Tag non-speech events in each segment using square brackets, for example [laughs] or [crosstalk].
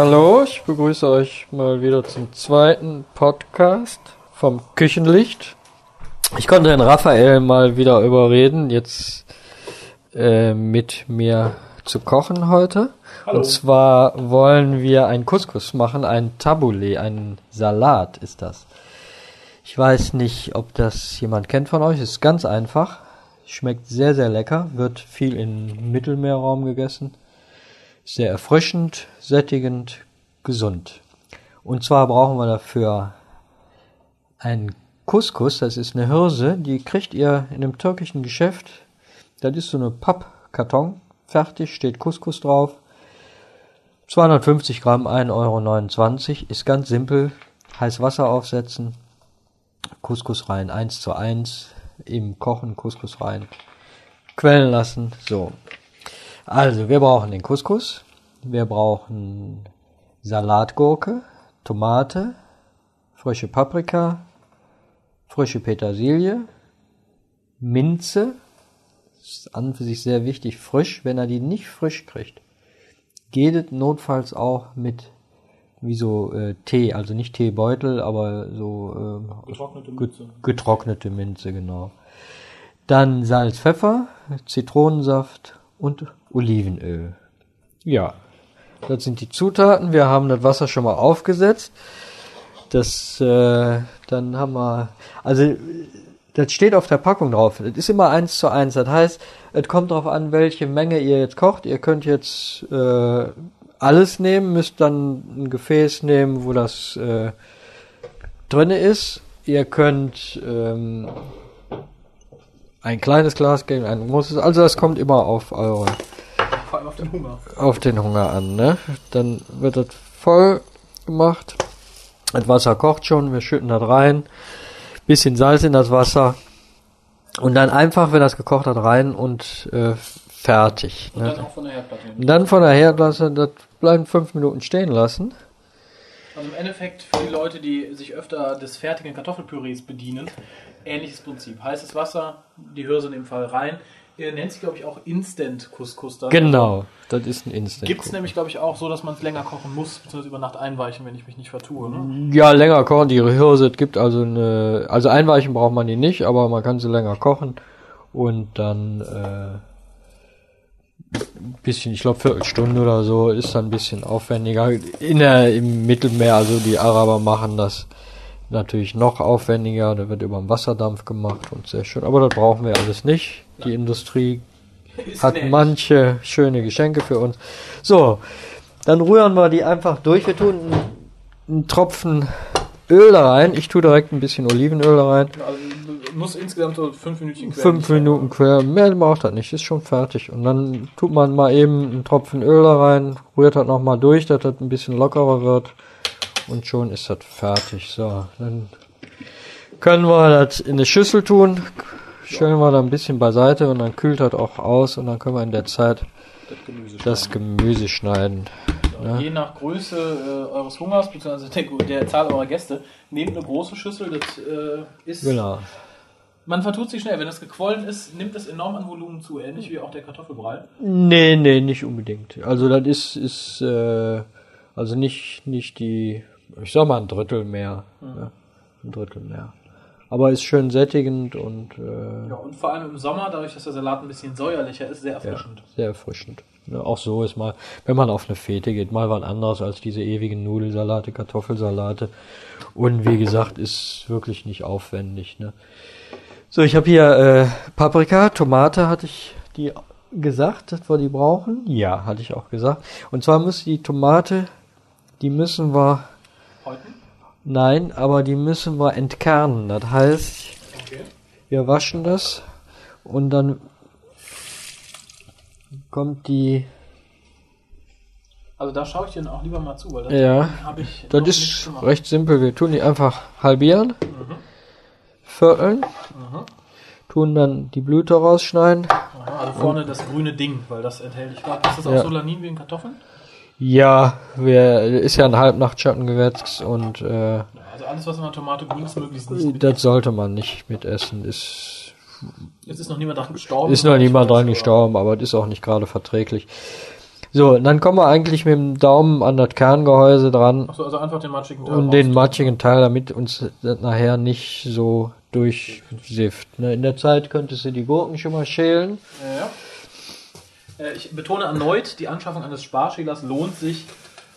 Hallo, ich begrüße euch mal wieder zum zweiten Podcast vom Küchenlicht. Ich konnte den Raphael mal wieder überreden, jetzt äh, mit mir zu kochen heute. Hallo. Und zwar wollen wir ein Couscous machen, ein Tabbouleh, ein Salat ist das. Ich weiß nicht, ob das jemand kennt von euch. Ist ganz einfach. Schmeckt sehr, sehr lecker. Wird viel im Mittelmeerraum gegessen. Sehr erfrischend, sättigend, gesund. Und zwar brauchen wir dafür einen Couscous. Das ist eine Hirse. Die kriegt ihr in einem türkischen Geschäft. Das ist so eine Pappkarton. Fertig, steht Couscous drauf. 250 Gramm, 1,29 Euro. Ist ganz simpel. Heiß Wasser aufsetzen. Couscous rein, 1 zu 1, im Kochen Couscous rein, quellen lassen, so. Also, wir brauchen den Couscous, wir brauchen Salatgurke, Tomate, frische Paprika, frische Petersilie, Minze, ist an für sich sehr wichtig, frisch, wenn er die nicht frisch kriegt, geht es notfalls auch mit wie so äh, Tee, also nicht Teebeutel, aber so ähm, Getrocknete get- Minze. getrocknete Minze, genau. Dann Salz, Pfeffer, Zitronensaft und Olivenöl. Ja, das sind die Zutaten. Wir haben das Wasser schon mal aufgesetzt. Das, äh, dann haben wir, also das steht auf der Packung drauf. Das ist immer eins zu eins. Das heißt, es kommt darauf an, welche Menge ihr jetzt kocht. Ihr könnt jetzt äh, alles nehmen, müsst dann ein Gefäß nehmen, wo das äh, drinne ist. Ihr könnt ähm, ein kleines Glas geben, ein großes. Also das kommt immer auf eure Vor allem auf den Hunger. auf den Hunger an, ne? Dann wird das voll gemacht. Das Wasser kocht schon, wir schütten das rein. Bisschen Salz in das Wasser. Und dann einfach, wenn das gekocht hat, rein und äh, fertig. Und Ne? dann auch von der Herdplatte. Und dann von der Herdlasse das bleiben fünf Minuten stehen lassen. Also im Endeffekt für die Leute, die sich öfter des fertigen Kartoffelpürees bedienen, ähnliches Prinzip. Heißes Wasser, die Hirse in dem Fall rein. Ihr nennt sich, glaube ich, auch Instant Couscous dann. Genau, das ist ein Instant. Gibt es nämlich, glaube ich, auch so, dass man es länger kochen muss, beziehungsweise über Nacht einweichen, wenn ich mich nicht vertue. Ne? Ja, länger kochen, die Hirse, es gibt also eine, also einweichen braucht man die nicht, aber man kann sie länger kochen und dann äh, ein bisschen, ich glaube Viertelstunde oder so, ist dann ein bisschen aufwendiger. In der, Im Mittelmeer, also die Araber machen das natürlich noch aufwendiger, da wird über den Wasserdampf gemacht und sehr schön, aber das brauchen wir alles nicht. Die Industrie [laughs] hat manche schöne Geschenke für uns. So, dann rühren wir die einfach durch. Wir tun einen, einen Tropfen Öl da rein. Ich tue direkt ein bisschen Olivenöl da rein. Also muss insgesamt so fünf Minuten quer. Fünf Minuten quer. Mehr braucht das nicht. Ist schon fertig. Und dann tut man mal eben einen Tropfen Öl da rein, rührt das nochmal durch, dass das ein bisschen lockerer wird. Und schon ist das fertig. So, dann können wir das in eine Schüssel tun. Stellen wir da ein bisschen beiseite und dann kühlt das auch aus und dann können wir in der Zeit Das Gemüse das Gemüse schneiden. schneiden. Je nach Größe äh, eures Hungers, beziehungsweise der, der Zahl eurer Gäste, nehmt eine große Schüssel. Das äh, ist. Genau. Man vertut sich schnell. Wenn es gequollen ist, nimmt es enorm an Volumen zu, ähnlich wie auch der Kartoffelbrei. Nee, nee, nicht unbedingt. Also das ist, ist äh, also nicht, nicht die, ich sag mal ein Drittel mehr. Ja, ein Drittel mehr. Aber ist schön sättigend und äh, Ja, und vor allem im Sommer, dadurch, dass der Salat ein bisschen säuerlicher ist, sehr ja, erfrischend. sehr erfrischend. Ja, auch so ist mal, wenn man auf eine Fete geht, mal was anderes als diese ewigen Nudelsalate, Kartoffelsalate. Und wie gesagt, ist wirklich nicht aufwendig. Ne? So, ich habe hier äh, Paprika, Tomate, hatte ich die gesagt, dass wir die brauchen? Ja, hatte ich auch gesagt. Und zwar muss die Tomate, die müssen wir, Heute? Nein, aber die müssen wir entkernen. Das heißt, Okay. wir waschen das und dann kommt die Also da schaue ich dir auch lieber mal zu, weil das Ja, habe ich. Das ist recht simpel. Wir tun die einfach halbieren, Mhm. vierteln, tun dann die Blüte rausschneiden. Aha, also vorne das grüne Ding, weil das enthält. Ich glaube, ist das auch Ja. Solanin wie in Kartoffeln? Ja, wir, ist ja ein Halbnachtschattengewächs und äh, Also alles, was in der Tomate grün ist, möglichst nicht. das sollte man nicht mitessen. Ist, Jetzt ist noch niemand dran gestorben. ist noch niemand dran gestorben, aber das ist auch nicht gerade verträglich. So, und dann kommen wir eigentlich mit dem Daumen an das Kerngehäuse dran Achso, also einfach den matschigen Teil und den matschigen Teil, damit uns das nachher nicht so durchsifft. Ne? In der Zeit könntest du die Gurken schon mal schälen. Ja. Äh, Ich betone erneut, die Anschaffung eines Sparschälers lohnt sich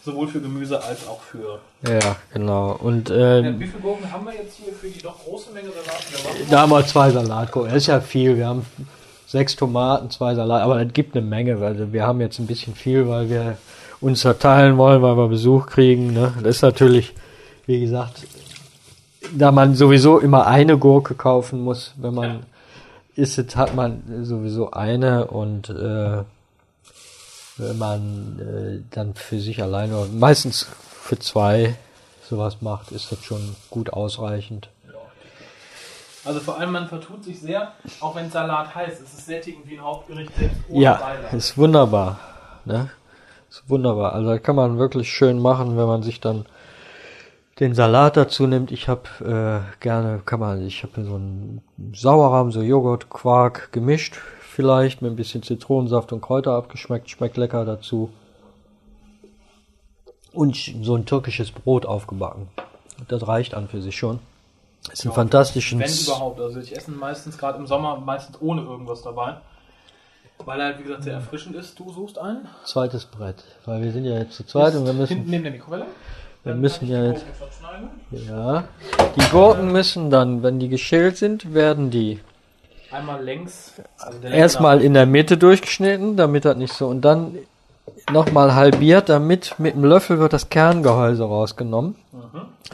sowohl für Gemüse als auch für. Ja, genau. Und ähm, Wie viele Gurken haben wir jetzt hier für die doch große Menge Salat? Da haben wir zwei Salatgurken. Das ist ja viel. Wir haben sechs Tomaten, zwei Salat, aber es gibt eine Menge, weil wir haben jetzt ein bisschen viel, weil wir uns verteilen wollen, weil wir Besuch kriegen. Ne? Das ist natürlich, wie gesagt, da man sowieso immer eine Gurke kaufen muss, wenn man isst, es, hat man sowieso eine und äh, wenn man äh, dann für sich alleine, oder meistens für zwei sowas macht, ist das schon gut ausreichend. Also vor allem, man vertut sich sehr, auch wenn Salat heißt. Es ist sättigend wie ein Hauptgericht, selbst ohne Ja, Beilage. ist wunderbar. Ne? Ist wunderbar. Also kann man wirklich schön machen, wenn man sich dann den Salat dazu nimmt. Ich habe äh, gerne, kann man, ich habe so einen Sauerrahm, so Joghurt, Quark gemischt, vielleicht mit ein bisschen Zitronensaft und Kräuter abgeschmeckt, schmeckt lecker dazu. Und so ein türkisches Brot aufgebacken. Das reicht an für sich schon. Ist ein fantastisches. Wenn überhaupt. Also ich esse meistens gerade im Sommer meistens ohne irgendwas dabei. Weil er halt, wie gesagt, sehr erfrischend ist. Du suchst einen. zweites Brett, weil wir sind ja jetzt zu zweit und wir müssen Hinten neben der Mikrowelle. Wir Dann müssen ja die jetzt-. Ja. Die Gurken müssen dann, wenn die geschält sind, werden die Einmal längs. Also erstmal in der Mitte durchgeschnitten, damit das nicht so und dann nochmal halbiert, damit mit dem Löffel wird das Kerngehäuse rausgenommen.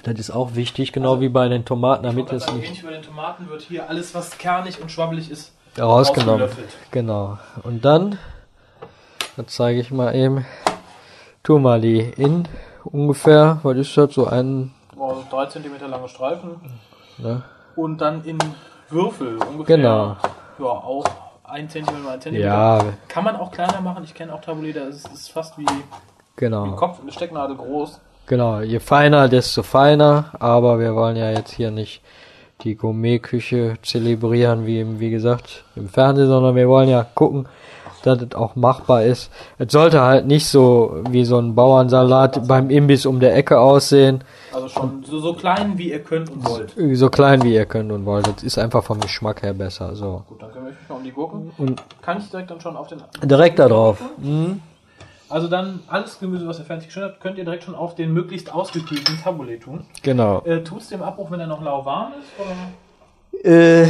Das ist auch wichtig, genau wie bei den Tomaten, damit es nicht bei den Tomaten wird hier alles, was kernig und schwabbelig ist, rausgenommen. Genau. Und dann, das zeige ich mal eben, tu mal die in ungefähr, was ist das, so ein, Oh, drei Zentimeter lange Streifen. ne? Und dann in Würfel ungefähr. Genau. Ja, auch ein Zentimeter mal ein Zentimeter. Ja, Kann man auch kleiner machen. Ich kenne auch Tabulé, da ist es fast wie ein genau. Kopf, eine Stecknadel groß. Genau, je feiner, desto feiner, aber wir wollen ja jetzt hier nicht die Gourmetküche zelebrieren, wie im, wie gesagt, im Fernsehen, sondern wir wollen ja gucken, dass es auch machbar ist. Es sollte halt nicht so wie so ein Bauernsalat beim Imbiss um der Ecke aussehen, Also schon so, so klein, wie ihr könnt und wollt. so klein wie ihr könnt und wollt. Das ist einfach vom Geschmack her besser, so. Gut, dann kümmere ich mich mal um die Gurken. Und Kann ich direkt dann schon auf den... direkt da drauf. Mhm. Also dann alles Gemüse, was ihr fertig geschnitten habt, könnt ihr direkt schon auf den möglichst ausgekühlten Tabulé tun. Genau. Äh, tut's dem Abbruch, wenn er noch lauwarm ist? Oder? Äh,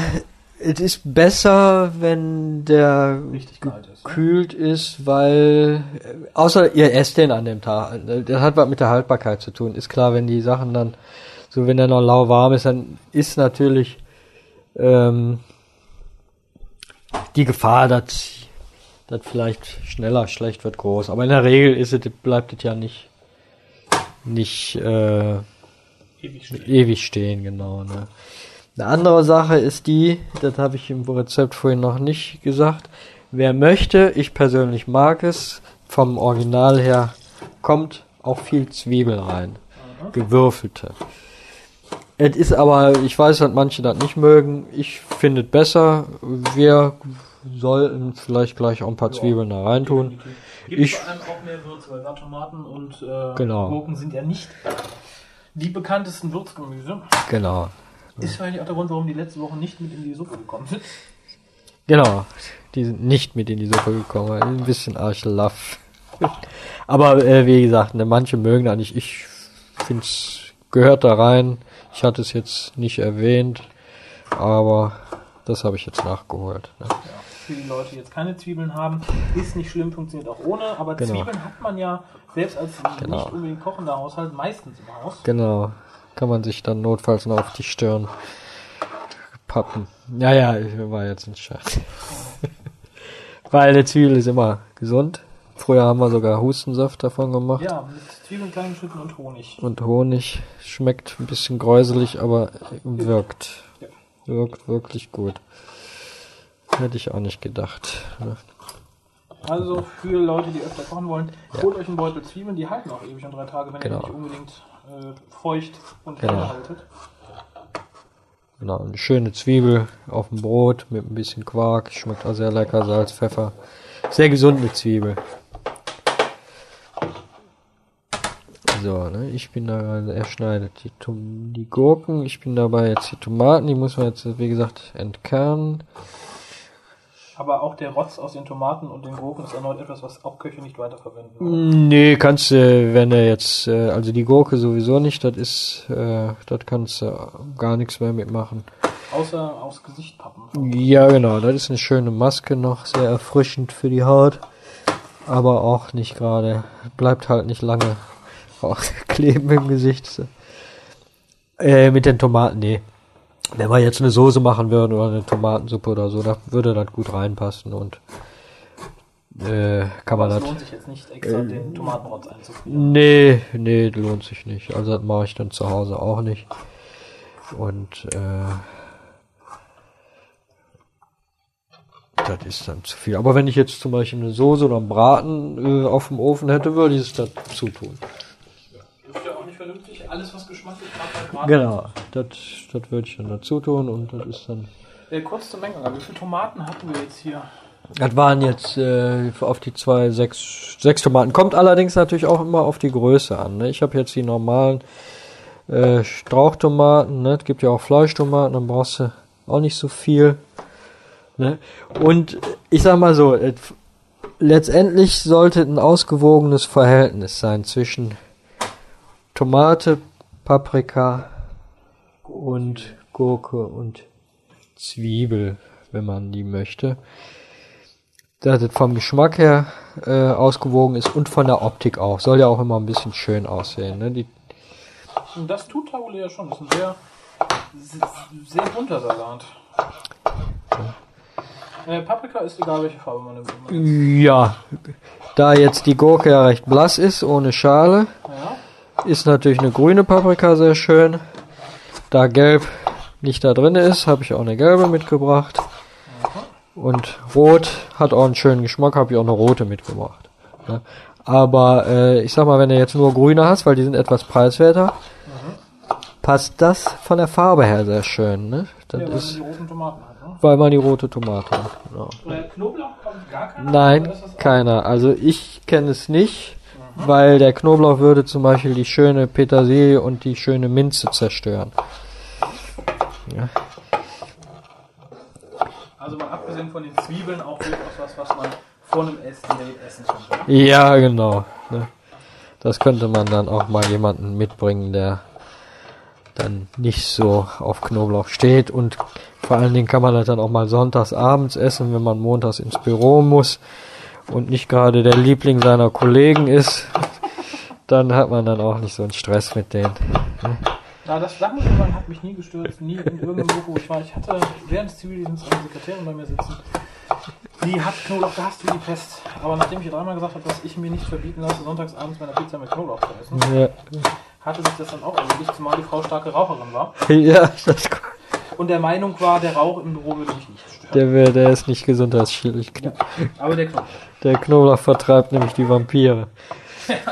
es ist besser, wenn der kalt ist. gekühlt ist, weil äh, außer ihr esst den an dem Tag. Das hat was mit der Haltbarkeit zu tun. Ist klar, wenn die Sachen dann so, wenn der noch lauwarm ist, dann ist natürlich ähm, die Gefahr, dass das vielleicht schneller schlecht wird groß. Aber in der Regel ist es, bleibt es ja nicht nicht äh, Ewig stehen. ewig stehen, genau. Ne? Eine andere Sache ist die, das habe ich im Rezept vorhin noch nicht gesagt. Wer möchte, ich persönlich mag es, vom Original her kommt auch viel Zwiebel rein. Gewürfelte. Es ist aber, ich weiß, dass manche das nicht mögen. Ich finde es besser. Wir sollten vielleicht gleich auch ein paar Zwiebeln da reintun. Gibt Ich- vor allem auch mehr Würze, weil gerade Tomaten und äh, Genau. Gurken sind ja nicht die bekanntesten Würzgemüse. Genau. Ist wahrscheinlich auch der Grund, warum die letzte Woche nicht mit in die Suppe gekommen sind. Genau. Die sind nicht mit in die Suppe gekommen. Ein bisschen Arschelaff. [laughs] Aber äh, wie gesagt, ne, manche mögen da nicht. Ich finde es gehört da rein. Ich hatte es jetzt nicht erwähnt, aber das habe ich jetzt nachgeholt. Ne? Für die Leute, die jetzt keine Zwiebeln haben, ist nicht schlimm, funktioniert auch ohne. Aber Genau. Zwiebeln hat man ja selbst als Genau. nicht unbedingt kochender Haushalt meistens im Haus. Genau. Kann man sich dann notfalls noch auf die Stirn pappen. Ja, ja, war jetzt ein Scherz. [laughs] Weil eine Zwiebel ist immer gesund. Früher haben wir sogar Hustensaft davon gemacht. Ja, mit Zwiebeln klein geschnitten und Honig. Und Honig schmeckt ein bisschen gräuselig, aber wirkt. Wirkt wirklich gut. Hätte ich auch nicht gedacht. ne? Also für Leute, die öfter kochen wollen, holt euch einen Beutel Zwiebeln, die halten auch ewig und drei Tage, wenn Genau. ihr nicht unbedingt äh, feucht und genau. anhaltet. Genau, eine schöne Zwiebel auf dem Brot mit ein bisschen Quark. Schmeckt auch sehr lecker, Salz, Pfeffer. Sehr gesunde Zwiebel. So, ne, ich bin da gerade, er schneidet die, die Gurken. Ich bin dabei jetzt die Tomaten, die muss man jetzt, wie gesagt, entkernen. Aber auch der Rotz aus den Tomaten und den Gurken ist erneut etwas, was auch Köche nicht weiterverwenden. Nee, kannst du, wenn er jetzt, äh, also die Gurke sowieso nicht, das ist, äh, das kannst du gar nichts mehr mitmachen. Außer aufs Gesicht pappen. Ja, genau, das ist eine schöne Maske noch, sehr erfrischend für die Haut, aber auch nicht gerade, bleibt halt nicht lange [laughs] auch kleben im Gesicht. Äh, mit den Tomaten, nee. Wenn wir jetzt eine Soße machen würden oder eine Tomatensuppe oder so, da würde das gut reinpassen und äh, kann man das. lohnt sich jetzt nicht extra den Tomatenrotz einzufrieren. Nee, nee, lohnt sich nicht. Also das mache ich dann zu Hause auch nicht. Und äh, das ist dann zu viel. Aber wenn ich jetzt zum Beispiel eine Soße oder einen Braten äh, auf dem Ofen hätte, würde ich es dazu tun. Ist ja auch nicht vernünftig. Alles, was geschmacklich gerade. Genau, das, das würde ich dann dazu tun und das ist dann. Äh, kurz zur Menge. Wie viele Tomaten hatten wir jetzt hier? Das waren jetzt äh, auf die zwei sechs, sechs Tomaten. Kommt allerdings natürlich auch immer auf die Größe an. Ne? Ich habe jetzt die normalen äh, Strauchtomaten. Ne? Es gibt ja auch Fleischtomaten, dann brauchst du auch nicht so viel. Ne? Und ich sag mal so, et, letztendlich sollte ein ausgewogenes Verhältnis sein zwischen Tomate, Paprika und Gurke und Zwiebel, wenn man die möchte. Dass es vom Geschmack her äh, ausgewogen ist und von der Optik auch. Soll ja auch immer ein bisschen schön aussehen. Ne? Die, Und das tut Tabule ja schon. Das ist ein sehr, sehr bunter Salat. Äh, Paprika ist egal, welche Farbe man nimmt. ja, da jetzt die Gurke ja recht blass ist, ohne Schale, Ja. Ist natürlich eine grüne Paprika sehr schön. Da gelb nicht da drin ist, habe ich auch eine gelbe mitgebracht. Und rot hat auch einen schönen Geschmack, habe ich auch eine rote mitgebracht. Ne? Aber äh, ich sag mal, wenn du jetzt nur grüne hast, weil die sind etwas preiswerter, passt das von der Farbe her sehr schön. Ne? Das Ja, weil man ist, Tomaten hat. Ne? weil man die rote Tomate hat. Genau. Oder Knoblauch kommt gar keiner? Nein, keiner. Also ich kenne es nicht, weil der Knoblauch würde zum Beispiel die schöne Petersilie und die schöne Minze zerstören. Ja. Also mal abgesehen von den Zwiebeln auch durchaus was, was man vor einem Essen essen könnte. Ja, genau. Ne? Das könnte man dann auch mal jemanden mitbringen, der dann nicht so auf Knoblauch steht und vor allen Dingen kann man das dann auch mal sonntags abends essen, wenn man montags ins Büro muss und nicht gerade der Liebling seiner Kollegen ist, dann hat man dann auch nicht so einen Stress mit denen. Na, das sagen hat mich nie gestört, nie in irgendeinem Büro, wo ich war. Ich hatte während des Zivildienstes eine Sekretärin bei mir sitzen. Die hat Knoblauch, da hast du die Pest. Aber nachdem ich ihr dreimal gesagt habe, dass ich mir nicht verbieten lasse, sonntags abends meine Pizza mit Knoblauch zu essen, Ja, hatte sich das dann auch erledigt, zumal die Frau starke Raucherin war. [laughs] ja das, Und der Meinung war, der Rauch im Büro würde mich nicht stören. Der, wär, der ist nicht gesundheitsschädlich. Aber der Knoblauch. Der Knoblauch vertreibt nämlich die Vampire. [laughs]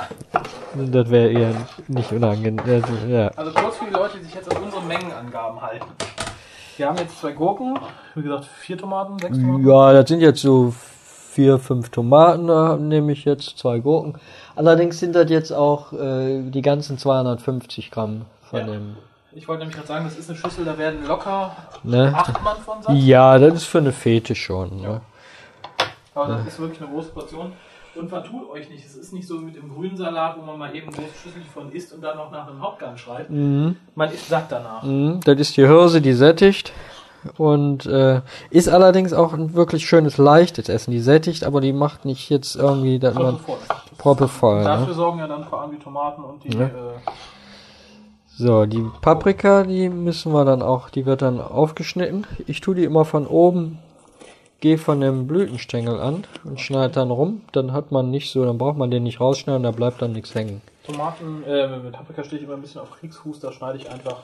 Das wäre eher nicht unangenehm. Also, Ja. Also kurz für die Leute, die sich jetzt an unsere Mengenangaben halten. Wir haben jetzt zwei Gurken, wie gesagt, vier Tomaten, sechs Tomaten. ja, das sind jetzt so vier, fünf Tomaten, da nehme ich jetzt zwei Gurken. Allerdings sind das jetzt auch äh, die ganzen 250 Gramm von Ja. dem. Ich wollte nämlich gerade sagen, das ist eine Schüssel, da werden locker Ne? acht Mann von satt. Ja, das ist für eine Fete schon. Ne? Aber das ist wirklich eine große Portion. Und vertut euch nicht, es ist nicht so wie mit dem grünen Salat, wo man mal eben große Schüssel von isst und dann noch nach einem Hauptgang schreit. Mhm. Man ist satt danach. Mhm, das ist die Hirse, die sättigt. Und äh, ist allerdings auch ein wirklich schönes, leichtes Essen. Die sättigt, aber die macht nicht jetzt irgendwie, dass man Voll Proppe voll. Dafür Ne? sorgen ja dann vor allem die Tomaten und die. Ja. Äh, So, die Paprika, die müssen wir dann auch, die wird dann aufgeschnitten. Ich tue die immer von oben, gehe von dem Blütenstängel an und schneide dann rum. Dann hat man nicht so, dann braucht man den nicht rausschneiden, da bleibt dann nichts hängen. Tomaten, äh, mit Paprika stehe ich immer ein bisschen auf Kriegsfuß, da schneide ich einfach,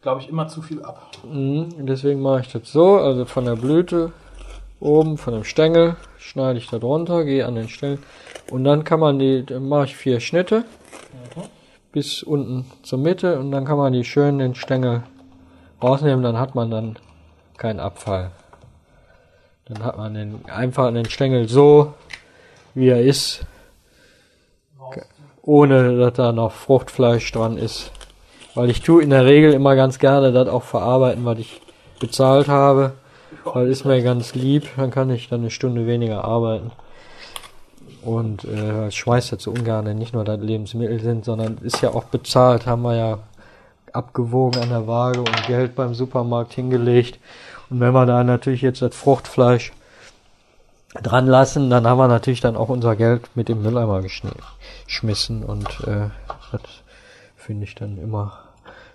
glaube ich, immer zu viel ab. Mhm, deswegen mache ich das so, also von der Blüte oben, von dem Stängel, schneide ich da drunter, gehe an den Stellen und dann kann man die, dann mache ich vier Schnitte bis unten zur Mitte und dann kann man die schön den Stängel rausnehmen, dann hat man dann keinen Abfall. Dann hat man den einfach den Stängel so, wie er ist, ohne dass da noch Fruchtfleisch dran ist. Weil ich tue in der Regel immer ganz gerne das auch verarbeiten, was ich bezahlt habe. Weil ist mir ganz lieb, dann kann ich dann eine Stunde weniger arbeiten. Und äh, ich schmeiß dazu ungern, nicht nur dass Lebensmittel sind, sondern ist ja auch bezahlt, haben wir ja abgewogen an der Waage und Geld beim Supermarkt hingelegt. Und wenn wir da natürlich jetzt das Fruchtfleisch dran lassen, dann haben wir natürlich dann auch unser Geld mit dem Mülleimer geschmissen und äh, das finde ich dann immer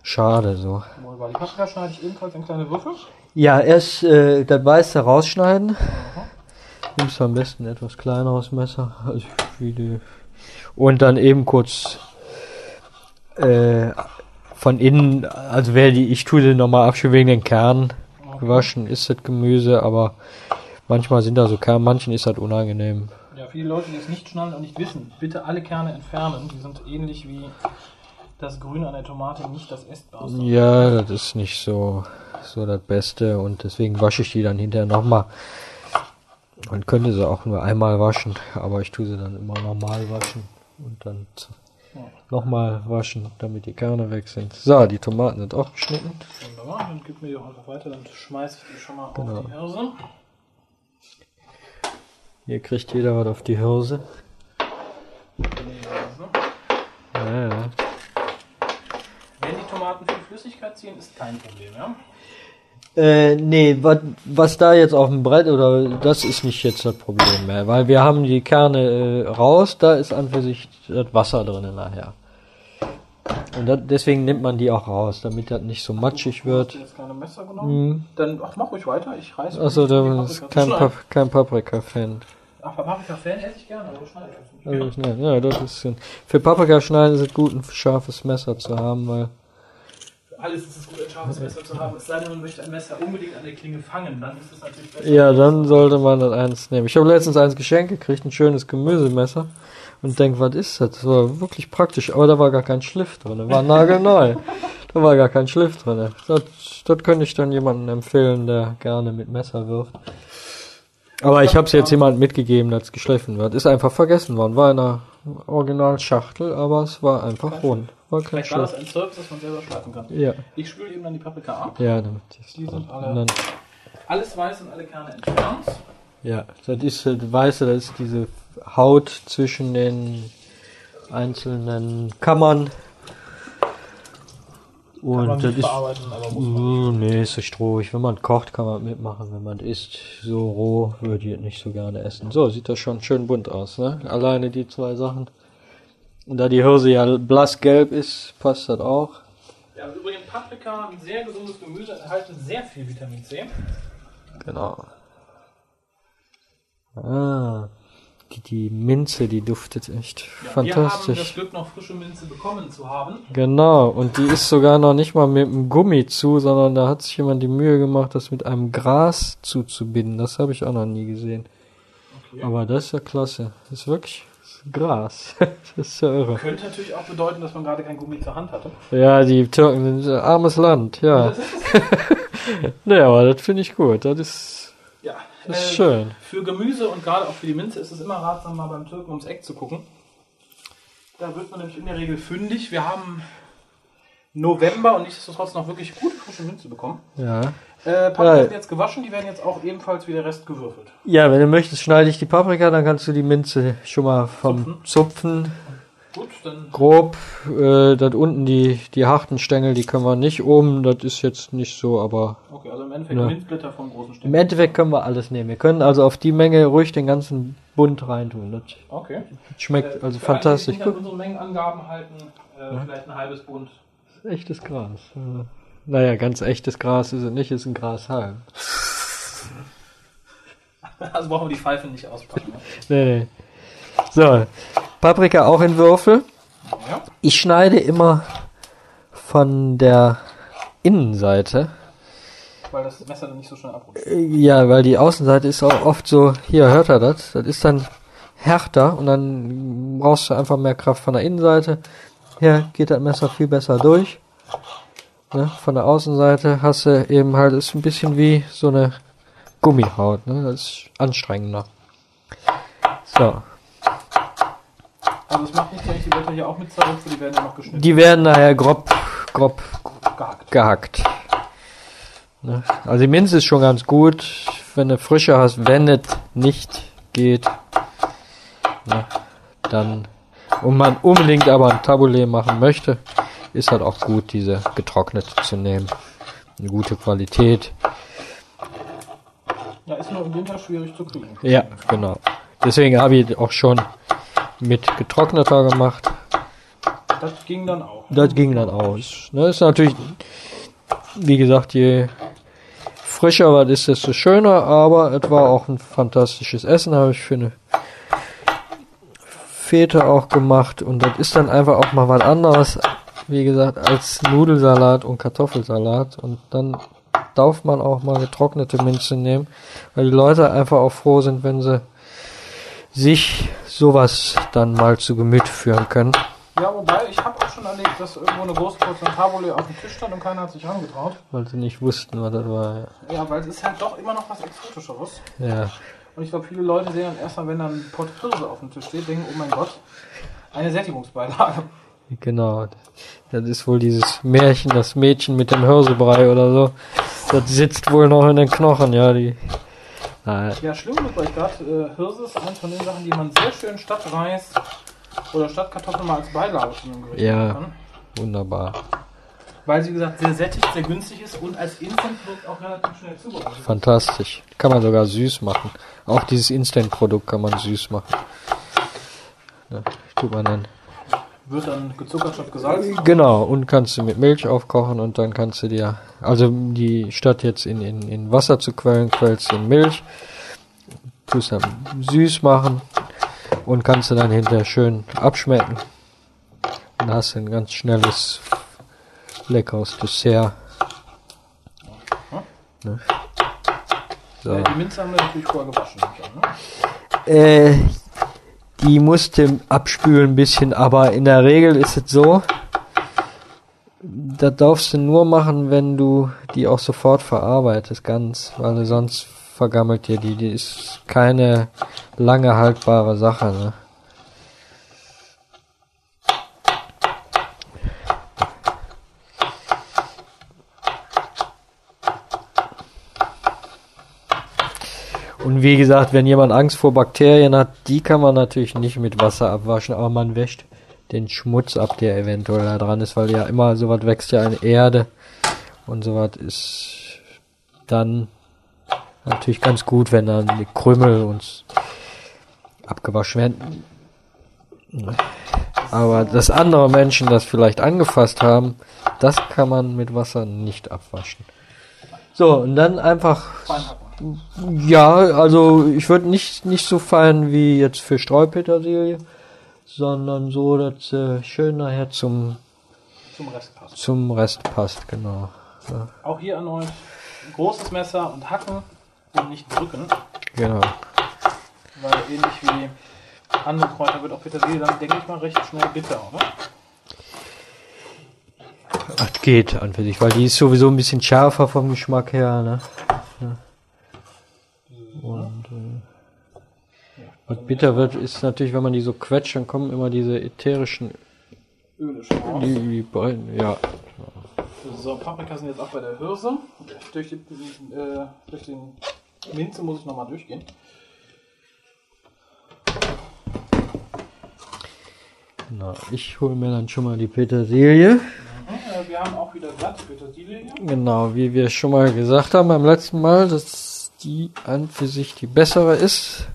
schade so. Die Paprika schneide ich ebenfalls in kleine Würfel. Ja, erst äh, das Weiße rausschneiden. Nimmst am besten etwas kleineres Messer, also wie die, und dann eben kurz äh, von innen, also wer die, ich tue den nochmal abschneiden wegen den Kernen. Gewaschen ist das Gemüse, aber manchmal sind da so Kerne, manchen ist das unangenehm. Ja, viele Leute, die es nicht schnallen und nicht wissen, bitte alle Kerne entfernen. Die sind ähnlich wie das Grün an der Tomate nicht das Essbarste. Ja, das ist nicht so, so das Beste und deswegen wasche ich die dann hinterher nochmal. Man könnte sie auch nur einmal waschen, aber ich tue sie dann immer normal waschen und dann nochmal waschen, damit die Kerne weg sind. So, die Tomaten sind auch geschnitten. Wunderbar, dann gib mir die auch einfach weiter, dann schmeiße ich die schon mal Genau. auf die Hirse. Hier kriegt jeder was auf die Hirse. Ja, ja. Wenn die Tomaten viel Flüssigkeit ziehen, ist kein Problem, ja? Äh, nee, was, was da jetzt auf dem Brett oder das ist nicht jetzt das Problem mehr, weil wir haben die Kerne äh, raus, da ist an für sich das Wasser drin nachher. Und das, deswegen nimmt man die auch raus, damit das nicht so matschig Hast wird. du jetzt keine Messer genommen? Dann ach, mach ruhig weiter, ich reiße Achso, die da Paprika ist kein. Pap kein Paprika-Fan. Ach, Paprika-Fan esse ich gerne, aber schneide ich das nicht. Also, ja, das ist für Paprika schneiden ist es gut, ein scharfes Messer zu haben, weil Alles ist es gut, ein scharfes Messer zu haben. Es sei denn, man möchte ein Messer unbedingt an der Klinge fangen, dann ist es natürlich besser. Ja, dann sollte man das eins nehmen. Ich habe letztens eins geschenkt gekriegt, ein schönes Gemüsemesser. Und denk, was ist das? Das war wirklich praktisch, aber da war gar kein Schliff drin. War nagelneu. [laughs] da war gar kein Schliff drin. Das, das könnte ich dann jemandem empfehlen, der gerne mit Messer wirft. Aber ich habe es jetzt jemandem mitgegeben, dass es geschliffen wird. Ist einfach vergessen worden. War in einer Originalschachtel, aber es war einfach rund. War kein Vielleicht war das ein Service, das man selber schleifen kann. Ja, Ich spüle eben dann die Paprika ab. ja, damit Die sind alle- Alles weiß und alle Kerne entfernt. Ja, das ist halt, weißt du, das ist diese Haut zwischen den einzelnen Kammern. Und das ist. aber muss man. Nee, ist so strohig. Wenn man kocht, kann man mitmachen. Wenn man isst, so roh, würde ich nicht so gerne essen. So, sieht das schon schön bunt aus, ne? Alleine die zwei Sachen. Und da die Hirse ja blassgelb ist, passt das auch. Ja, übrigens Paprika, ein sehr gesundes Gemüse, enthält sehr viel Vitamin C. Genau. Ah, die, die Minze, die duftet echt Ja, Wir haben das fantastisch. Glück, noch frische Minze bekommen zu haben. Genau, und die ist sogar noch nicht mal mit einem Gummi zu, sondern da hat sich jemand die Mühe gemacht, das mit einem Gras zuzubinden. Das habe ich auch noch nie gesehen. Okay. Aber das ist ja klasse. Das ist wirklich Gras. [laughs] das ist ja irre. Könnte natürlich auch bedeuten, dass man gerade kein Gummi zur Hand hatte. Ja, die Türken sind ein armes Land, ja. [laughs] [laughs] nee, aber das finde ich gut. Das ist, Ja, das ist äh, schön. Für Gemüse und gerade auch für die Minze ist es immer ratsam, mal beim Türken ums Eck zu gucken. Da wird man nämlich in der Regel fündig. Wir haben November und nichtsdestotrotz noch wirklich gute frische Minze bekommen. Ja. Äh, Paprika Ja. sind jetzt gewaschen, die werden jetzt auch ebenfalls wie der Rest gewürfelt. Ja, wenn du möchtest, schneide ich die Paprika, dann kannst du die Minze schon mal vom Zupfen Gut, dann grob. Äh, das unten die, die harten Stängel, die können wir nicht oben. Das ist jetzt nicht so, aber okay, also im Endeffekt Ja. Minzblätter vom großen im Stück. Endeffekt können wir alles nehmen. Wir können also auf die Menge ruhig den ganzen Bund reintun. Das Okay. schmeckt also alle, die fantastisch. an Guck, unsere Mengenangaben halten, äh, vielleicht ein halbes Bund. echtes Gras. Äh, naja, ganz echtes Gras ist es nicht, ist ein Grashalm. [laughs] Also brauchen wir die Pfeife nicht auspacken. Ne? Nee, nee. So, Paprika auch in Würfel. Ja. Ich schneide immer von der Innenseite. Weil das Messer dann nicht so schnell abrutscht. Äh, Ja, weil die Außenseite ist auch oft so, hier hört er das, das ist dann härter und dann brauchst du einfach mehr Kraft von der Innenseite. Hier geht das Messer viel besser durch. Ne? Von der Außenseite hast du eben halt, ist ein bisschen wie so eine Gummihaut, ne? das ist anstrengender. So, Also es macht nicht, wenn ich die Blätter hier auch mit zerrupfe, die werden ja noch geschnitten. Die werden nachher grob, grob gehackt. gehackt. Ne? Also die Minze ist schon ganz gut, wenn du frische hast, wenn es nicht geht. Ne? Dann, und man unbedingt aber ein Taboulet machen möchte, ist halt auch gut, diese getrocknete zu nehmen. Eine gute Qualität. Ja, ist nur im Winter schwierig zu kriegen. Ja, genau. Deswegen habe ich auch schon mit getrockneter gemacht. Das ging dann auch. Das ging dann aus. Ne, ist natürlich, wie gesagt, je frischer was ist, desto schöner, aber es war auch ein fantastisches Essen, habe ich für eine Fete auch gemacht und das ist dann einfach auch mal was anderes, wie gesagt, als Nudelsalat und Kartoffelsalat und dann darf man auch mal getrocknete Minze nehmen, weil die Leute einfach auch froh sind, wenn sie sich sowas dann mal zu Gemüt führen können. Ja, wobei, ich habe auch schon erlebt, dass irgendwo eine große Portion Tabule auf dem Tisch stand und keiner hat sich rangetraut. Weil sie nicht wussten, was das war. Ja, weil es ist halt doch immer noch was Exotischeres. Ja, Und ich glaube, viele Leute sehen dann erstmal, wenn dann ein Pott Hirse auf dem Tisch steht, denken, oh mein Gott, eine Sättigungsbeilage. genau. Das ist wohl dieses Märchen, das Mädchen mit dem Hirsebrei oder so. Das sitzt wohl noch in den Knochen, ja, die. Naja, Ja, schlimm ist euch gerade, äh, Hirse ist eins von den Sachen, die man sehr schön statt Reis oder statt Kartoffeln mal als Beilage zu einem Gericht Ja. kann. wunderbar. Weil sie, wie gesagt, sehr sättig, sehr günstig ist und als Instant-Produkt auch relativ schnell zubereitet. wird. Fantastisch. Kann man sogar süß machen. Auch dieses Instant-Produkt kann man süß machen. Ja, tut man dann. Wird dann gezuckert statt gesalzen. Genau, und kannst du mit Milch aufkochen und dann kannst du dir, also die statt jetzt in, in, in Wasser zu quellen, quellst du in Milch, tust dann süß machen und kannst du dann hinterher schön abschmecken. Und dann hast du ein ganz schnelles, leckeres Dessert. Ne? So. Äh, die Minze haben wir natürlich vorher gewaschen. Ne? Äh, die musste abspülen ein bisschen, aber in der Regel ist es so, das darfst du nur machen, wenn du die auch sofort verarbeitest, ganz, weil sonst vergammelt dir die. Die ist keine lange haltbare Sache, ne? Wie gesagt, wenn jemand Angst vor Bakterien hat, die kann man natürlich nicht mit Wasser abwaschen, aber man wäscht den Schmutz ab, der eventuell da dran ist, weil ja immer sowas wächst ja in Erde und sowas ist dann natürlich ganz gut, wenn dann die Krümel und abgewaschen werden. Aber dass andere Menschen das vielleicht angefasst haben, das kann man mit Wasser nicht abwaschen. So, und dann einfach. Ja, also ich würde nicht nicht so fein wie jetzt für Streupetersilie, sondern so, dass äh, schön nachher zum Zum Rest passt. zum Rest passt, genau. Ja, Auch hier erneut großes Messer und hacken und nicht drücken. genau. Weil ähnlich wie andere Kräuter wird auch Petersilie dann, denke ich mal, recht schnell bitter, oder? Ach, geht an für sich, weil die ist sowieso ein bisschen schärfer vom Geschmack her, ne? Und äh, was bitter wird, ist natürlich, wenn man die so quetscht, dann kommen immer diese ätherischen, Öle schon die, die beiden, ja, So, Paprika sind jetzt auch bei der Hirse. Durch, die, äh, durch den Minze muss ich nochmal durchgehen. genau. Ich hole mir dann schon mal die Petersilie. Äh, wir haben auch wieder glatt Petersilie hier. Genau, wie wir schon mal gesagt haben beim letzten Mal, dass die an für sich die bessere ist.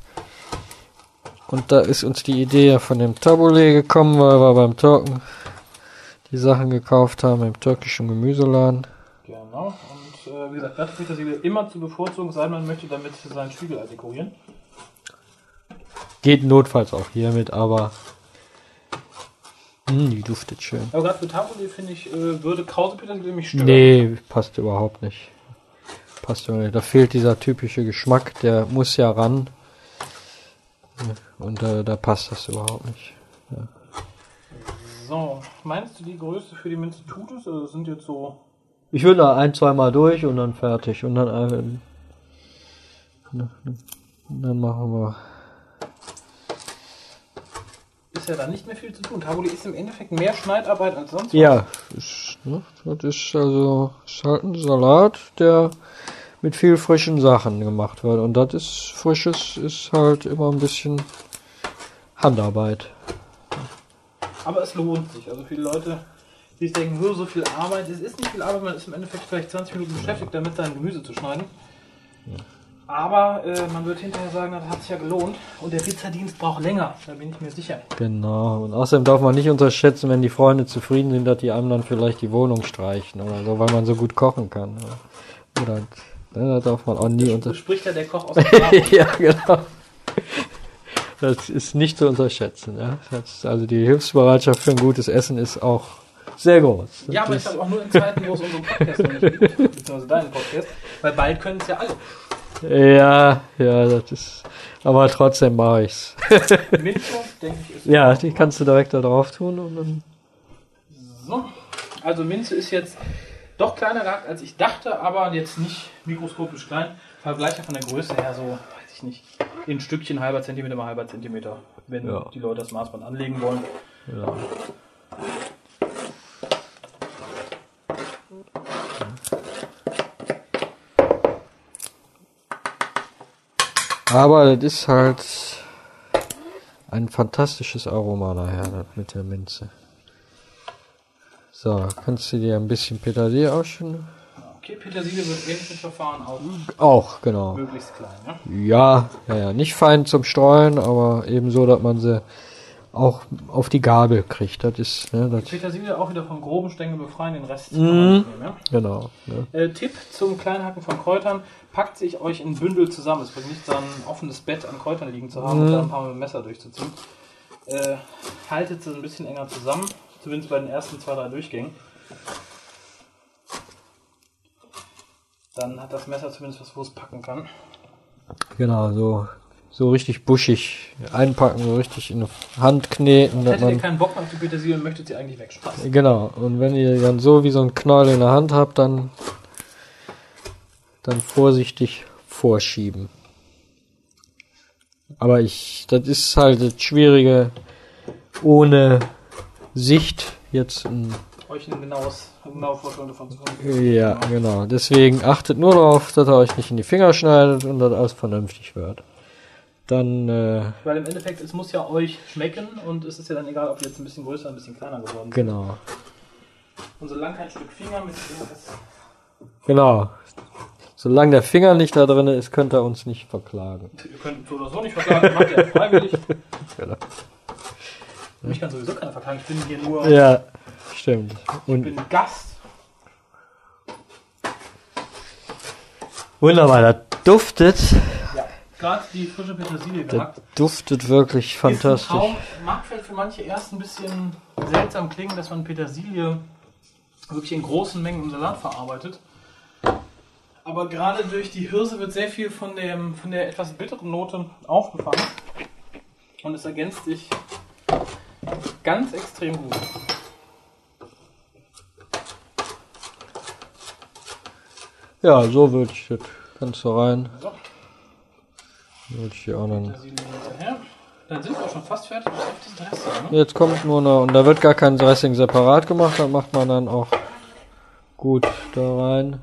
Und da ist uns die Idee ja von dem Taboulet gekommen, weil wir beim Türken die Sachen gekauft haben im türkischen Gemüseladen. Genau. Und äh, wie gesagt, glatte Petersilie immer zu bevorzugen, sei denn man möchte damit sein Spiegelei dekorieren. Geht notfalls auch hiermit, aber hm, die duftet schön. Aber gerade für Taboulet finde ich, äh, würde Krause Petersilie mich stören. Nee, passt überhaupt nicht. Passt nicht. Da fehlt dieser typische Geschmack, der muss ja ran. Und äh, da passt das überhaupt nicht. So, meinst du die Größe für die Minze tut es? Also sind jetzt so. Ich würde da ein, zweimal durch und dann fertig. Und dann, äh, und dann machen wir. ist ja dann nicht mehr viel zu tun. Tabuli ist im Endeffekt mehr Schneidarbeit als sonst. Ja, ist, ne, das ist also ist halt ein Salat, der mit viel frischen Sachen gemacht wird. Und das ist frisches, ist halt immer ein bisschen Handarbeit. Aber es lohnt sich. Also viele Leute, die sich denken, "Oh, so viel Arbeit. Es ist nicht viel Arbeit, man ist im Endeffekt vielleicht 20 Minuten beschäftigt, damit sein Gemüse zu schneiden. Aber äh, man wird hinterher sagen, das hat sich ja gelohnt. Und der Pizzadienst braucht länger, da bin ich mir sicher. Genau. Und außerdem darf man nicht unterschätzen, wenn die Freunde zufrieden sind, dass die einem dann vielleicht die Wohnung streichen oder so, weil man so gut kochen kann. Oder, da darf man auch nie So unterschätzen. spricht ja der Koch aus [laughs] Erfahrung. ja, genau. Das ist nicht zu unterschätzen. Ja. Das, also die Hilfsbereitschaft für ein gutes Essen ist auch sehr groß. Ja, aber ich Das glaube auch nur in Zeiten, wo es unseren Podcast noch nicht [laughs] gibt, beziehungsweise deinen Podcast, weil bald können es ja alle. ja, ja, das ist. Aber trotzdem mache ich's. [laughs] Minze, denke ich, ist ja, die kannst du direkt da drauf tun und dann. so. Also Minze ist jetzt doch kleiner als ich dachte, aber jetzt nicht mikroskopisch klein. Vergleiche von der Größe her so, weiß ich nicht, in Stückchen halber Zentimeter mal halber Zentimeter, wenn Ja. die Leute das Maßband anlegen wollen. Ja. Aber das ist halt ein fantastisches Aroma nachher das mit der Minze. So, kannst du dir ein bisschen Petersilie ausschneiden? Okay, Petersilie wird ähnlich mit Verfahren auch Auch, genau. möglichst klein. Ja? Ja, ja, ja, nicht fein zum Streuen, aber eben so, dass man sie auch auf die Gabel kriegt. Das ist, ne, das, Petersilie auch wieder von groben Stängeln befreien, den Rest Mhm. nicht nehmen. Ja? genau. Ne. Äh, Tipp zum Kleinhacken von Kräutern: Packt sich euch in Bündel zusammen. Es bringt nicht, dann ein offenes Bett an Kräutern liegen zu haben und da ein paar mit dem Messer durchzuziehen. Äh, haltet sie ein bisschen enger zusammen, zumindest bei den ersten zwei, drei Durchgängen. Dann hat das Messer zumindest was, wo es packen kann. Genau, so, so richtig buschig einpacken, so richtig in die Hand kneten. Hättet ihr keinen Bock auf die Petersilie und möchtet sie eigentlich wegschmeißen. genau, und wenn ihr dann so wie so ein Knäuel in der Hand habt, dann, dann vorsichtig vorschieben. Aber ich, das ist halt das Schwierige, ohne Sicht jetzt ein Euch ein genaues, eine genaue Vorstellung davon zu machen. Ja, genau. Deswegen achtet nur darauf, dass ihr euch nicht in die Finger schneidet und dass alles vernünftig wird. Dann, äh, Weil im Endeffekt, es muss ja euch schmecken und es ist ja dann egal, ob ihr jetzt ein bisschen größer, ein bisschen kleiner geworden seid. genau. Und solange kein Stück Finger mit drin ist, Genau. Solange der Finger nicht da drin ist, könnt ihr uns nicht verklagen. Ihr könnt so oder so nicht verklagen, macht ihr ja freiwillig. [laughs] Genau. Mich kann sowieso keiner verklagen. Ich bin hier nur Ja, stimmt. ich Und bin Gast. wunderbar, das duftet. Ja. Gerade die frische Petersilie Das gehackt. duftet wirklich fantastisch. Traum, mag vielleicht für manche erst ein bisschen seltsam klingen, dass man Petersilie wirklich in großen Mengen im Salat verarbeitet. Aber gerade durch die Hirse wird sehr viel von, dem, von der etwas bitteren Note aufgefangen. Und es ergänzt sich ganz extrem gut. Ja, so würde ich das. Du rein. So. Würde ich hier auch hinterher. Dann sind wir auch schon fast fertig. bis auf das Dressing. Ne? Jetzt kommt nur noch, und da wird gar kein Dressing separat gemacht, da macht man dann auch gut da rein.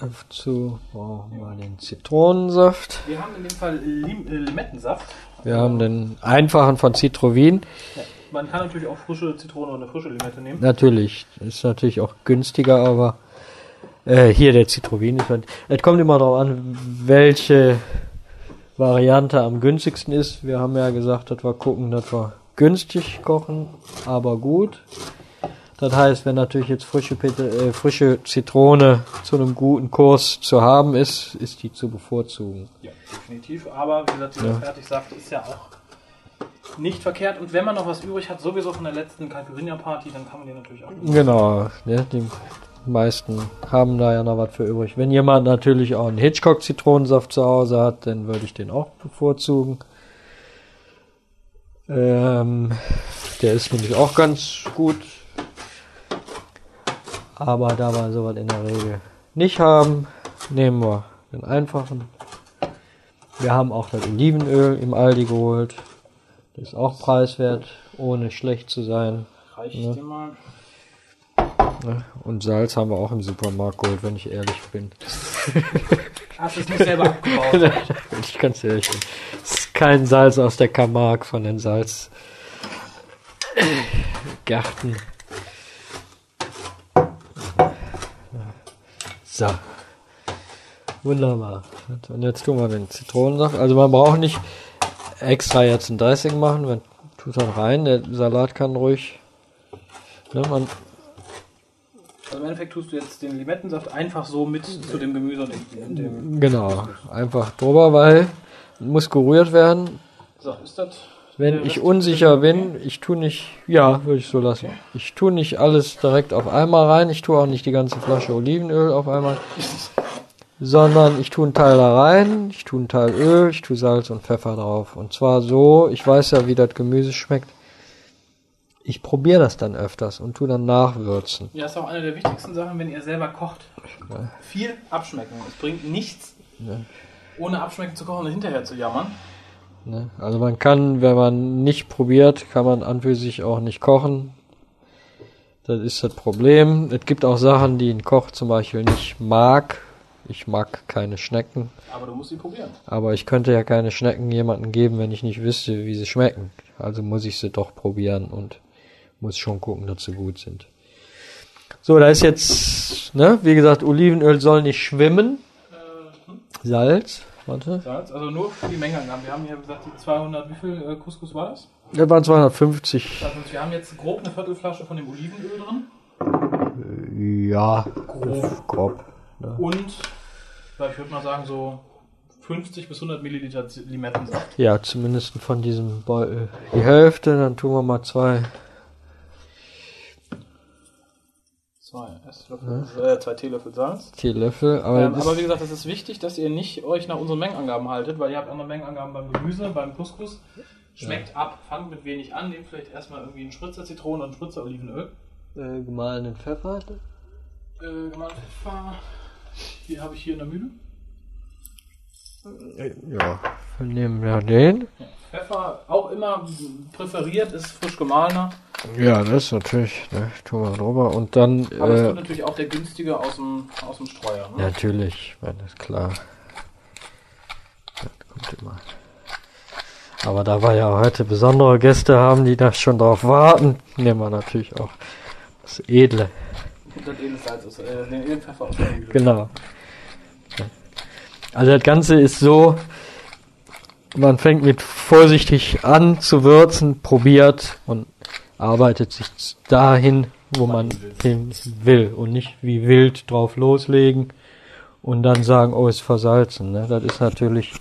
Dazu brauchen wir den Zitronensaft. Wir haben in dem Fall Lim äh, Limettensaft. Wir haben den einfachen von Citrovin. Ja. Man kann natürlich auch frische Zitrone oder eine frische Limette nehmen. Natürlich, ist natürlich auch günstiger, aber äh, hier der Citrovin halt, es kommt immer darauf an, welche Variante am günstigsten ist. Wir haben ja gesagt, dass wir gucken, dass wir günstig kochen, aber gut. Das heißt, wenn natürlich jetzt frische, Pete, äh, frische Zitrone zu einem guten Kurs zu haben ist, ist die zu bevorzugen. Ja, definitiv. Aber wie gesagt, dieser Ja. Fertigsaft ist ja auch nicht verkehrt. Und wenn man noch was übrig hat, sowieso von der letzten Caipirinha-Party, dann kann man den natürlich auch. Genau, ne, die meisten haben da ja noch was für übrig. Wenn jemand natürlich auch einen Hitchcock-Zitronensaft zu Hause hat, dann würde ich den auch bevorzugen. Ähm, der ist nämlich auch ganz gut. Aber da wir sowas in der Regel nicht haben, nehmen wir den einfachen. Wir haben auch das Olivenöl im Aldi geholt. Das ist auch preiswert, ohne schlecht zu sein. Reich ich dir mal. Ne? Und Salz haben wir auch im Supermarkt geholt, wenn ich ehrlich bin. [laughs] Hast du es nicht selber abgebaut? wenn [laughs] ich ganz ehrlich bin. Es ist kein Salz aus der Camargue von den Salzgärten. So. Wunderbar. Und jetzt tun wir den Zitronensaft. Also man braucht nicht extra jetzt ein Dressing machen. Man tut dann rein. Der Salat kann ruhig. Ne, man, Also im Endeffekt tust du jetzt den Limettensaft einfach so mit zu dem Gemüse und dem. dem genau. Einfach drüber, weil muss gerührt werden. so, ist das. Wenn der ich unsicher bin, ich tue nicht, ja, würde ich so lassen. Ich tue nicht alles direkt auf einmal rein. Ich tue auch nicht die ganze Flasche Olivenöl auf einmal. Sondern ich tue einen Teil da rein, ich tue einen Teil Öl, ich tue Salz und Pfeffer drauf. Und zwar so, ich weiß ja, wie das Gemüse schmeckt. Ich probiere das dann öfters und tue dann nachwürzen. Ja, ist auch eine der wichtigsten Sachen, wenn ihr selber kocht. Viel abschmecken. Es bringt nichts, ohne abschmecken zu kochen und hinterher zu jammern. Ne? Also man kann, wenn man nicht probiert, kann man an für sich auch nicht kochen. Das ist das Problem. Es gibt auch Sachen, die ein Koch zum Beispiel nicht mag. Ich mag keine Schnecken, Aber du musst sie probieren. aber ich könnte ja keine Schnecken jemandem geben, wenn ich nicht wüsste, wie sie schmecken. Also muss ich sie doch probieren und muss schon gucken, dass sie gut sind. So, da ist jetzt, ne, wie gesagt, Olivenöl soll nicht schwimmen. Salz, warte. Salz, also nur für die Mengenangaben. Wir haben hier gesagt, die 200, wie viel äh, Couscous war das? Das waren 250. Also wir haben jetzt grob eine Viertelflasche von dem Olivenöl drin. Ja, grob. grob ne? Und, ja, ich würde mal sagen, so 50 bis 100 Milliliter Limettensaft. Ja, zumindest von diesem Beutel die Hälfte, dann tun wir mal zwei. Zwei, Esslöffel, äh, zwei Teelöffel Salz. Teelöffel, aber, Ähm, aber wie gesagt, es ist wichtig, dass ihr nicht euch nach unseren Mengenangaben haltet, weil ihr habt andere Mengenangaben beim Gemüse, beim Couscous. Schmeckt ab, fangt mit wenig an, nehmt vielleicht erstmal irgendwie einen Spritzer Zitrone und einen Spritzer Olivenöl. äh, gemahlenen Pfeffer. Äh, gemahlten Pfeffer. Hier habe ich hier in der Mühle. Ja, dann nehmen wir den. Pfeffer auch immer präferiert, ist frisch gemahlener. Ja, das ist natürlich, ne, tun wir drüber und dann, Aber es äh, tut natürlich auch der günstige aus dem, aus dem Streuer. Ne? natürlich, wenn das ist klar. Das kommt immer. Aber da wir ja heute besondere Gäste haben, die da schon drauf warten, nehmen wir natürlich auch das Edle. Das Edelsalz aus, äh, den Edelpfeffer aus der. Genau. Also das Ganze ist so, man fängt mit vorsichtig an zu würzen, probiert und arbeitet sich dahin, wo man hin will und nicht wie wild drauf loslegen und dann sagen, oh, ist versalzen. Ne? Das ist natürlich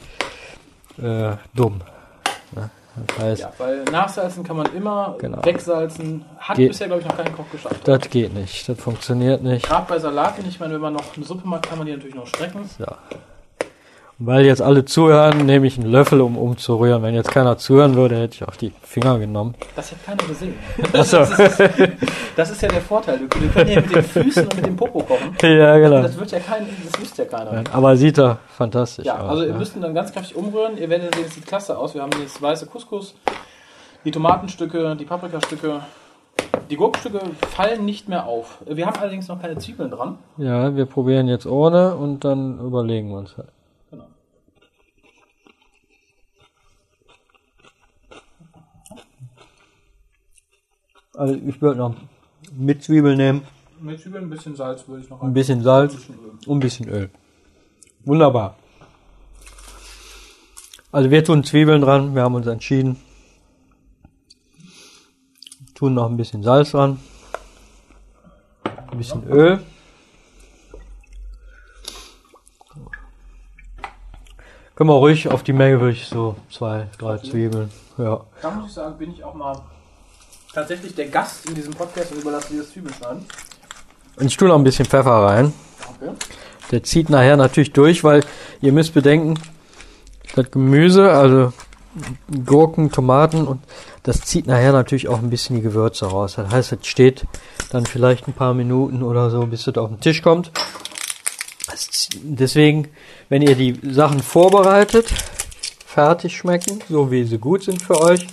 äh, dumm. Ne? Das heißt, Ja, weil nachsalzen kann man immer, Genau. wegsalzen hat Geht- bisher, glaube ich, noch kein Koch geschafft. das geht nicht, das funktioniert nicht. Gerade bei Salaten, ich meine, wenn man noch eine Suppe macht, kann man die natürlich noch strecken. Ja. Weil jetzt alle zuhören, nehme ich einen Löffel, um umzurühren. Wenn jetzt keiner zuhören würde, hätte ich auch die Finger genommen. Das hat keiner gesehen. [laughs] Achso. Das ist, das ist ja der Vorteil. Wir können ja mit den Füßen und mit dem Popo kochen. [laughs] ja, genau. Das wird ja kein, das wüsste ja keiner. Aber sieht er fantastisch Ja, aus. also ihr ne? müsst ihn dann ganz kräftig umrühren. Ihr werdet sehen, es sieht klasse aus. Wir haben das weiße Couscous, die Tomatenstücke, die Paprikastücke. Die Gurkenstücke fallen nicht mehr auf. Wir haben allerdings noch keine Zwiebeln dran. Ja, wir probieren jetzt ohne und dann überlegen wir uns halt. Also ich würde noch mit Zwiebeln nehmen, Mit Zwiebeln ein bisschen Salz würde ich noch ein bisschen Salz und ein bisschen Öl. Wunderbar. Also wir tun Zwiebeln dran, wir haben uns entschieden. Tun noch ein bisschen Salz dran. Ein bisschen Öl. Können wir ruhig auf die Menge würde ich so zwei, drei Zwiebeln. Ja. Da muss ich sagen, bin ich auch mal tatsächlich der Gast in diesem Podcast und überlasse dir das Zwiebelschneiden. Und ich tue noch ein bisschen Pfeffer rein. Okay. Der zieht nachher natürlich durch, weil ihr müsst bedenken, das Gemüse, also Gurken, Tomaten und das zieht nachher natürlich auch ein bisschen die Gewürze raus. Das heißt, es steht dann vielleicht ein paar Minuten oder so, bis es auf den Tisch kommt. Deswegen, wenn ihr die Sachen vorbereitet, fertig schmecken, so wie sie gut sind für euch.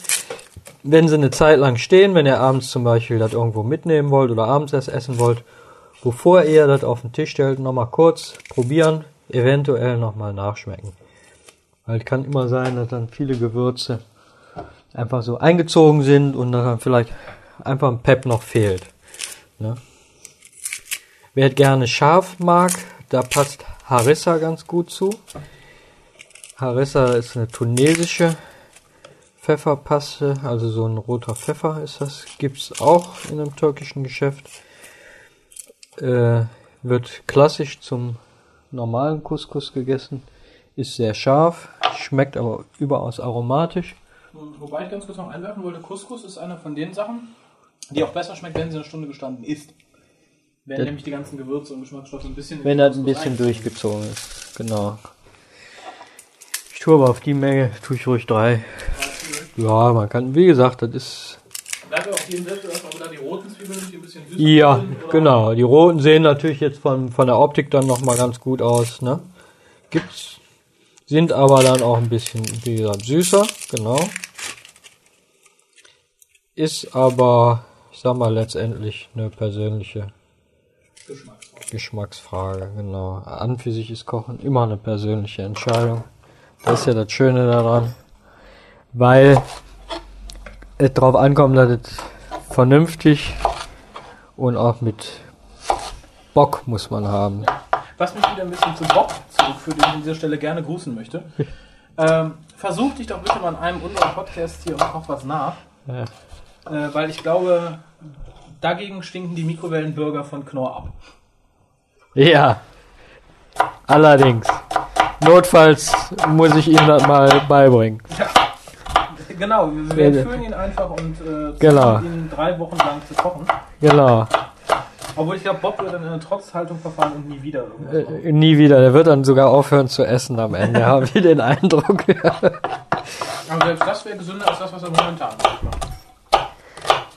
Wenn sie eine Zeit lang stehen, wenn ihr abends zum Beispiel das irgendwo mitnehmen wollt oder abends erst essen wollt, bevor ihr das auf den Tisch stellt, nochmal kurz probieren, eventuell nochmal nachschmecken. Weil es kann immer sein, dass dann viele Gewürze einfach so eingezogen sind und dass dann vielleicht einfach ein Pep noch fehlt. Ne? Wer gerne scharf mag, da passt Harissa ganz gut zu. Harissa ist eine tunesische Pfefferpaste, also so ein roter Pfeffer ist das. Gibt's auch in einem türkischen Geschäft. Äh, wird klassisch zum normalen Couscous gegessen. Ist sehr scharf, schmeckt aber überaus aromatisch. Wobei ich ganz kurz noch einwerfen wollte, Couscous ist eine von den Sachen, die auch besser schmeckt, wenn sie eine Stunde gestanden ist. Wenn Das- nämlich die ganzen Gewürze und Geschmacksstoffe ein bisschen... Wenn das ein bisschen durchgezogen ist. Genau. Ich tue aber auf die Menge, tue ich ruhig drei. Ja, man kann, wie gesagt, das ist. Bleibt auf jeden Fall erstmal wieder die roten Zwiebeln, die ein bisschen süßer Ja, sind, genau. Die roten sehen natürlich jetzt von, von der Optik dann nochmal ganz gut aus, ne? Gibt's. Sind aber dann auch ein bisschen, wie gesagt, süßer, genau. Ist aber, ich sag mal, letztendlich eine persönliche Geschmacksfrage. Geschmacksfrage, genau. An für sich ist Kochen immer eine persönliche Entscheidung. Das ist ja das Schöne daran. Weil es darauf ankommt, dass es vernünftig und auch mit Bock muss man haben. Was mich wieder ein bisschen zum Bock zurückführt, den ich an dieser Stelle gerne grüßen möchte. [laughs] ähm, versuch dich doch bitte mal in einem unserer Podcasts hier und koch was nach. Ja. Äh, weil ich glaube, dagegen stinken die Mikrowellenburger von Knorr ab. Ja. Allerdings. Notfalls muss ich ihm das mal beibringen. Genau, wir Ja, wir ja. führen ihn einfach und äh, Genau. ihn drei Wochen lang zu kochen. Genau. Obwohl ich glaube, Bob wird dann in eine Trotzhaltung verfallen und nie wieder. Äh, nie wieder. Der wird dann sogar aufhören zu essen am Ende, [laughs] habe ich den Eindruck. Aber selbst das wäre gesünder als das, was er momentan macht.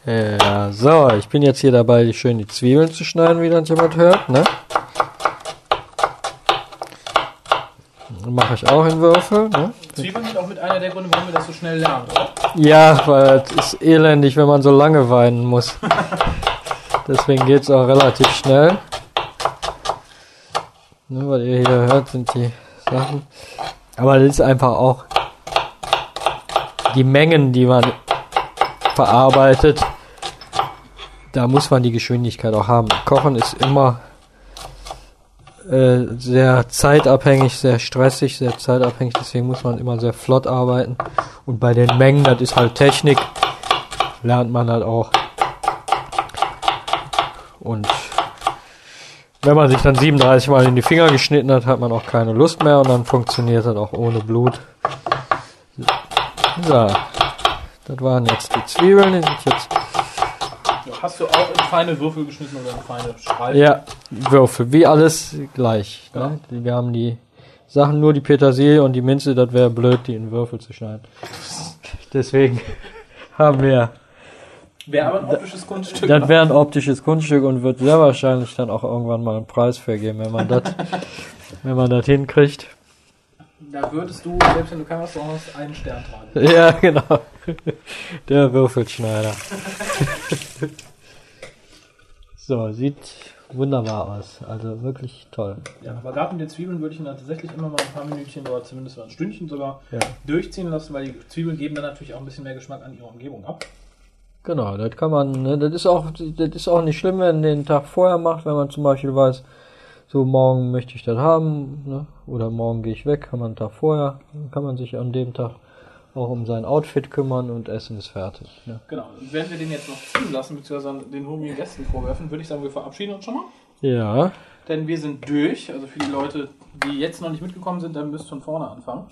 Ja, so, ich bin jetzt hier dabei, schön die Zwiebeln zu schneiden, wie dann jemand hört, ne? Mache ich auch in Würfel, ne? Zwiebeln sind auch mit einer der Gründe, warum wir das so schnell lernen? Ja, weil es ist elendig, wenn man so lange weinen muss. Deswegen geht's auch relativ schnell. Ne, was ihr hier hört, sind die Sachen. Aber das ist einfach auch die Mengen, die man verarbeitet. Da muss man die Geschwindigkeit auch haben. Kochen ist immer äh, sehr zeitabhängig, sehr stressig, sehr zeitabhängig. Deswegen muss man immer sehr flott arbeiten. Und bei den Mengen, das ist halt Technik, lernt man halt auch. Und wenn man sich dann 37 Mal in die Finger geschnitten hat, hat man auch keine Lust mehr und dann funktioniert das auch ohne Blut. Ja, das waren jetzt die Zwiebeln, die sind jetzt, Hast du auch in feine Würfel geschnitten oder in feine Streifen? ja, Würfel, wie alles gleich. Ne? Wir haben die Sachen, nur die Petersilie und die Minze, das wäre blöd, die in Würfel zu schneiden. [laughs] Deswegen [laughs] haben wir Wäre aber ein optisches Kunststück. Das wäre ein optisches Kunststück und wird sehr wahrscheinlich dann auch irgendwann mal einen Preis vergeben, wenn man das, [laughs] wenn man das hinkriegt. Da würdest du, selbst wenn du kein Restaurant hast, einen Stern tragen. Ja, genau. Der Würfelschneider. So, sieht wunderbar aus. Also wirklich toll. Ja, aber gerade mit den Zwiebeln würde ich ihn dann tatsächlich immer mal ein paar Minütchen oder zumindest mal ein Stündchen sogar Ja. durchziehen lassen, weil die Zwiebeln geben dann natürlich auch ein bisschen mehr Geschmack an ihre Umgebung ab. Genau, das kann man, ne, das ist auch, das ist auch nicht schlimm, wenn man den Tag vorher macht, wenn man zum Beispiel weiß, so morgen möchte ich das haben, ne, oder morgen gehe ich weg, kann man einen Tag vorher, kann man sich an dem Tag auch um sein Outfit kümmern und Essen ist fertig. Ne. Genau. Wenn wir den jetzt noch ziehen lassen, beziehungsweise den hungrigen Gästen vorwerfen, würde ich sagen, wir verabschieden uns schon mal. Ja, Denn wir sind durch. Also für die Leute, die jetzt noch nicht mitgekommen sind, dann müsst ihr von vorne anfangen.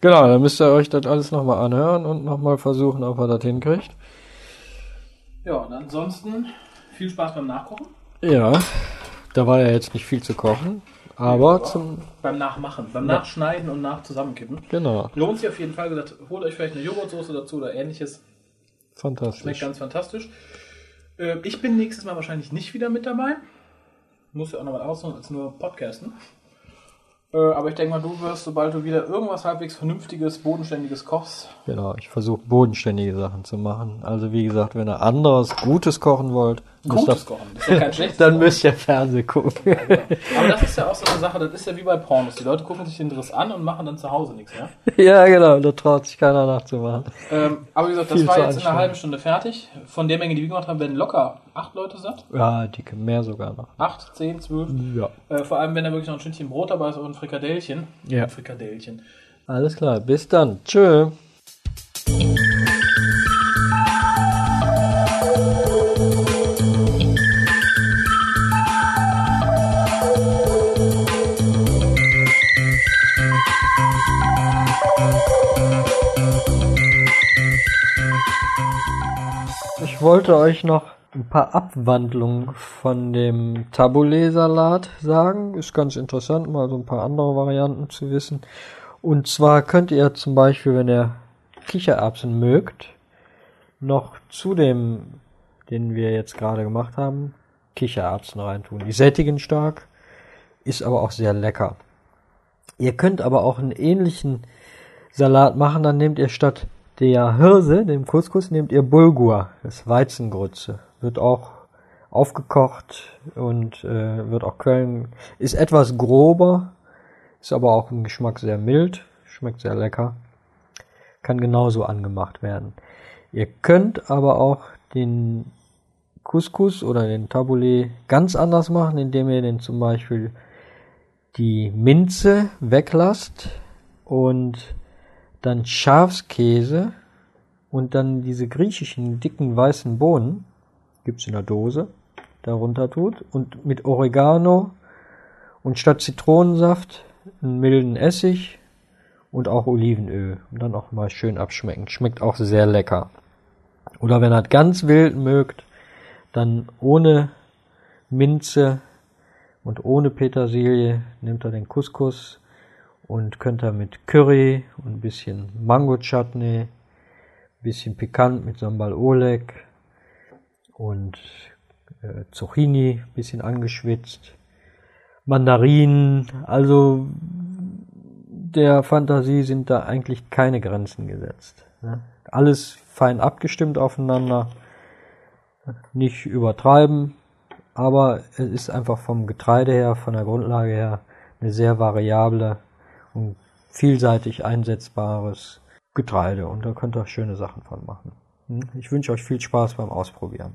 genau, dann müsst ihr euch das alles nochmal anhören und nochmal versuchen, ob ihr das hinkriegt. Ja, und ansonsten viel Spaß beim Nachkochen. Ja, da war ja jetzt nicht viel zu kochen, aber zum, Beim Nachmachen, beim Nachschneiden und Nachzusammenkippen. genau, Lohnt sich auf jeden Fall. Gesagt, holt euch vielleicht eine Joghurtsoße dazu oder ähnliches. Schmeckt fantastisch. ganz fantastisch. Äh, ich bin nächstes Mal wahrscheinlich nicht wieder mit dabei. Muss ja auch noch mal aussuchen als nur Podcasten. Äh, aber ich denke mal, du wirst, sobald du wieder irgendwas halbwegs Vernünftiges, Bodenständiges kochst. Genau, ich versuche bodenständige Sachen zu machen. Also wie gesagt, wenn ihr anderes, Gutes kochen wollt, Gutes kochen. Das ist ja kein schlechtes [laughs] dann müsst ihr Fernsehen gucken. [laughs] Aber das ist ja auch so eine Sache, das ist ja wie bei Pornos. Die Leute gucken sich den Driss an und machen dann zu Hause nichts, ja? [laughs] ja, genau, da traut sich keiner nachzumachen. Ähm, aber wie gesagt, das Viel war jetzt in einer halben Stunde fertig. Von der Menge, die wir gemacht haben, werden locker acht Leute satt. Ja, dicke, mehr sogar noch. Acht, zehn, zwölf. Ja. Äh, vor allem, wenn da wirklich noch ein Stückchen Brot dabei ist und ein Frikadellchen. Ja. Ein Frikadellchen. Alles klar, bis dann. Tschö. Wollte euch noch ein paar Abwandlungen von dem Tabbouleh-Salat sagen. Ist ganz interessant, mal so ein paar andere Varianten zu wissen. Und zwar könnt ihr zum Beispiel, wenn ihr Kichererbsen mögt, noch zu dem, den wir jetzt gerade gemacht haben, Kichererbsen reintun. Die sättigen stark, ist aber auch sehr lecker. Ihr könnt aber auch einen ähnlichen Salat machen, dann nehmt ihr statt der Hirse, dem Couscous, nehmt ihr Bulgur, das Weizengrütze. Wird auch aufgekocht und äh, wird auch Köln, ist etwas grober, ist aber auch im Geschmack sehr mild, schmeckt sehr lecker. Kann genauso angemacht werden. Ihr könnt aber auch den Couscous oder den Tabbouleh ganz anders machen, indem ihr den zum Beispiel die Minze weglasst und dann Schafskäse und dann diese griechischen dicken weißen Bohnen, gibt's in der Dose, darunter tut und mit Oregano und statt Zitronensaft einen milden Essig und auch Olivenöl und dann auch mal schön abschmecken. Schmeckt auch sehr lecker. Oder wenn ihr das ganz wild mögt, dann ohne Minze und ohne Petersilie nehmt ihr den Couscous und könnt ihr mit Curry und ein bisschen Mango Chutney, bisschen pikant mit Sambal Oleg und äh, Zucchini, bisschen angeschwitzt, Mandarinen, also der Fantasie sind da eigentlich keine Grenzen gesetzt. Ne? Alles fein abgestimmt aufeinander, nicht übertreiben, aber es ist einfach vom Getreide her, von der Grundlage her, eine sehr variable und vielseitig einsetzbares Getreide und da könnt ihr schöne Sachen von machen. Hm? Ich wünsche euch viel Spaß beim Ausprobieren.